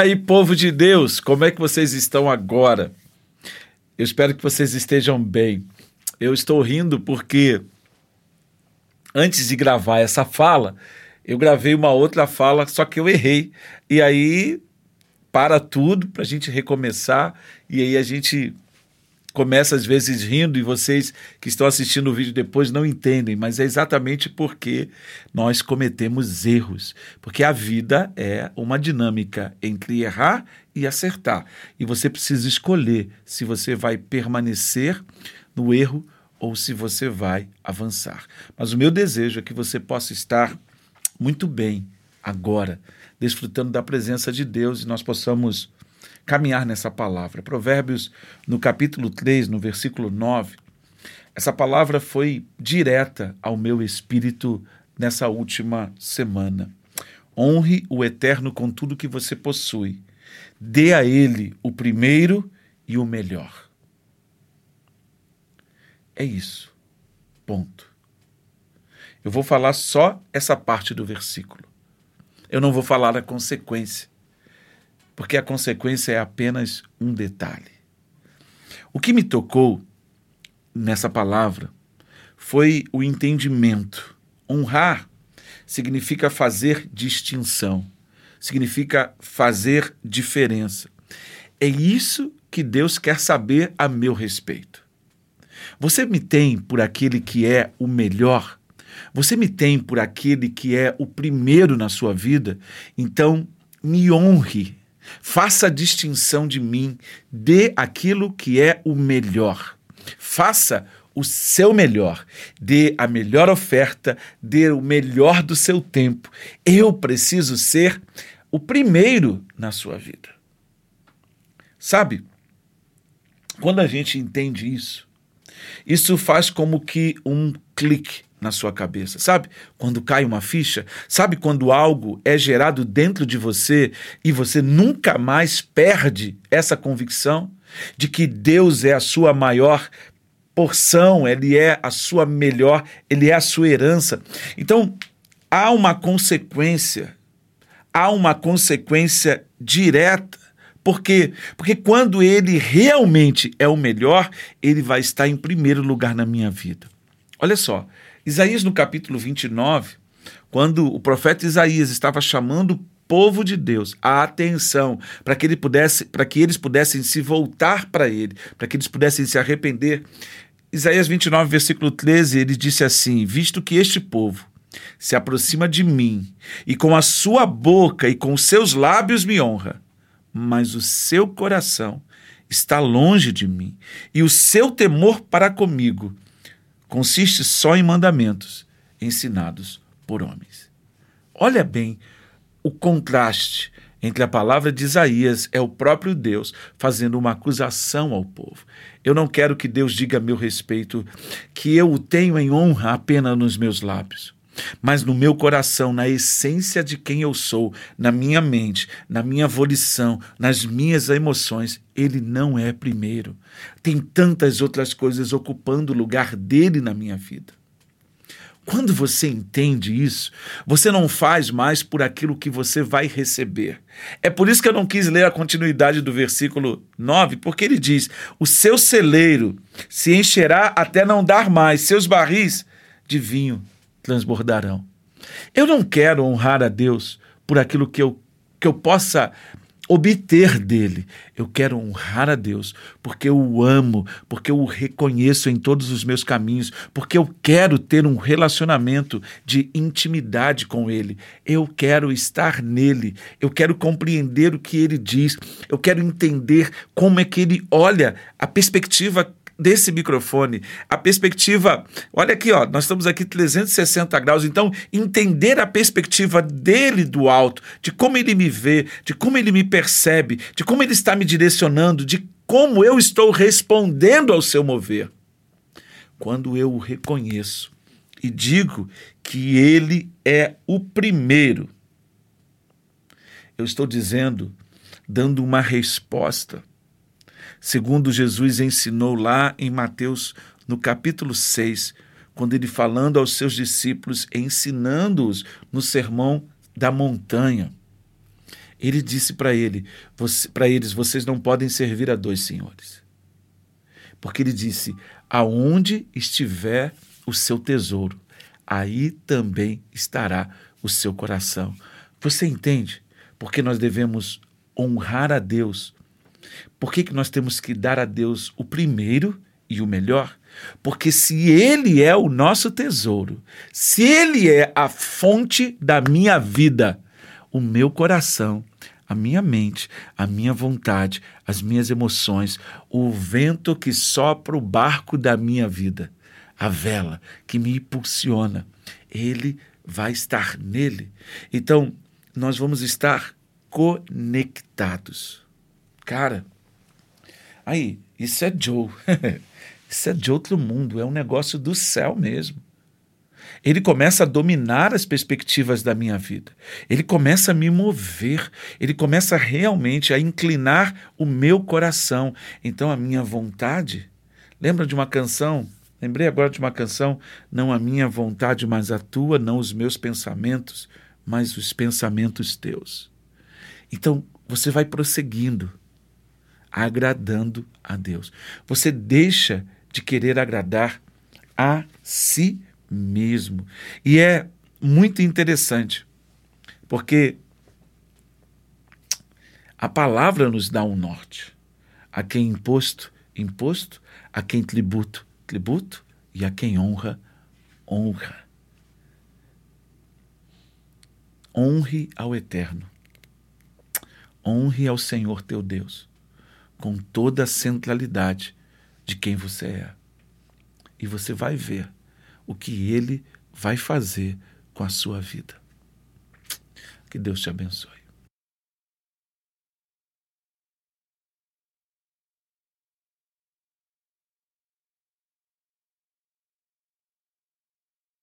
aí, povo de Deus, como é que vocês estão agora? Eu espero que vocês estejam bem. Eu estou rindo porque antes de gravar essa fala, eu gravei uma outra fala, só que eu errei. E aí para tudo para a gente recomeçar e aí a gente começa às vezes rindo e vocês que estão assistindo o vídeo depois não entendem, mas é exatamente porque nós cometemos erros, porque a vida é uma dinâmica entre errar e acertar, e você precisa escolher se você vai permanecer no erro ou se você vai avançar. Mas o meu desejo é que você possa estar muito bem agora, desfrutando da presença de Deus e nós possamos caminhar nessa palavra. Provérbios, no capítulo 3, no versículo 9, essa palavra foi direta ao meu espírito nessa última semana. Honre o Eterno com tudo que você possui. Dê a Ele o primeiro e o melhor. É isso. Ponto. Eu vou falar só essa parte do versículo. Eu não vou falar a consequência, porque a consequência é apenas um detalhe. O que me tocou nessa palavra foi o entendimento. Honrar significa fazer distinção, significa fazer diferença. É isso que Deus quer saber a meu respeito. Você me tem por aquele que é o melhor? Você me tem por aquele que é o primeiro na sua vida, então me honre, faça distinção de mim, dê aquilo que é o melhor. Faça o seu melhor, dê a melhor oferta, dê o melhor do seu tempo. Eu preciso ser o primeiro na sua vida. Sabe? Quando a gente entende isso, isso faz como que um clique na sua cabeça. Sabe quando cai uma ficha? Sabe quando algo é gerado dentro de você e você nunca mais perde essa convicção de que Deus é a sua maior porção, ele é a sua melhor, ele é a sua herança. Então, há uma consequência, há uma consequência direta. Por quê? Porque quando ele realmente é o melhor, ele vai estar em primeiro lugar na minha vida. Olha só, Isaías, no capítulo 29, quando o profeta Isaías estava chamando o povo de Deus a atenção para que ele pudesse, para que eles pudessem se voltar para ele, para que eles pudessem se arrepender. Isaías 29, versículo 13, ele disse assim: Visto que este povo se aproxima de mim e com a sua boca e com os seus lábios me honra, mas o seu coração está longe de mim e o seu temor para comigo consiste só em mandamentos ensinados por homens. Olha bem o contraste entre a palavra de Isaías é o próprio Deus fazendo uma acusação ao povo. Eu não quero que Deus diga a meu respeito que eu o tenho em honra apenas nos meus lábios mas no meu coração, na essência de quem eu sou, na minha mente, na minha volição, nas minhas emoções, ele não é primeiro. Tem tantas outras coisas ocupando o lugar dele na minha vida. Quando você entende isso, você não faz mais por aquilo que você vai receber. É por isso que eu não quis ler a continuidade do versículo 9, porque ele diz: O seu celeiro se encherá até não dar mais, seus barris de vinho transbordarão. Eu não quero honrar a Deus por aquilo que eu, que eu possa obter dele. Eu quero honrar a Deus porque eu o amo, porque eu o reconheço em todos os meus caminhos, porque eu quero ter um relacionamento de intimidade com ele. Eu quero estar nele, eu quero compreender o que ele diz, eu quero entender como é que ele olha a perspectiva desse microfone, a perspectiva, olha aqui, ó, nós estamos aqui 360 graus, então entender a perspectiva dele do alto, de como ele me vê, de como ele me percebe, de como ele está me direcionando, de como eu estou respondendo ao seu mover. Quando eu o reconheço e digo que ele é o primeiro, eu estou dizendo, dando uma resposta segundo Jesus ensinou lá em Mateus, no capítulo 6, quando ele falando aos seus discípulos, ensinando-os no sermão da montanha. Ele disse para ele, para eles, vocês não podem servir a dois senhores. Porque ele disse: aonde estiver o seu tesouro, aí também estará o seu coração. Você entende? Porque nós devemos honrar a Deus. Por que, que nós temos que dar a Deus o primeiro e o melhor? Porque se Ele é o nosso tesouro, se Ele é a fonte da minha vida, o meu coração, a minha mente, a minha vontade, as minhas emoções, o vento que sopra o barco da minha vida, a vela que me impulsiona, Ele vai estar nele. Então, nós vamos estar conectados. Cara, aí, isso é Joe. Isso é de outro mundo, é um negócio do céu mesmo. Ele começa a dominar as perspectivas da minha vida. Ele começa a me mover. Ele começa realmente a inclinar o meu coração. Então a minha vontade. Lembra de uma canção? Lembrei agora de uma canção. Não a minha vontade, mas a tua, não os meus pensamentos, mas os pensamentos teus. Então você vai prosseguindo, agradando a Deus. Você deixa de querer agradar a si mesmo. E é muito interessante, porque a palavra nos dá um norte. A quem imposto, imposto, a quem tributo, tributo, e a quem honra, honra. Honre ao Eterno. Honre ao Senhor teu Deus, com toda a centralidade de quem você é. E você vai ver o que ele vai fazer com a sua vida. Que Deus te abençoe.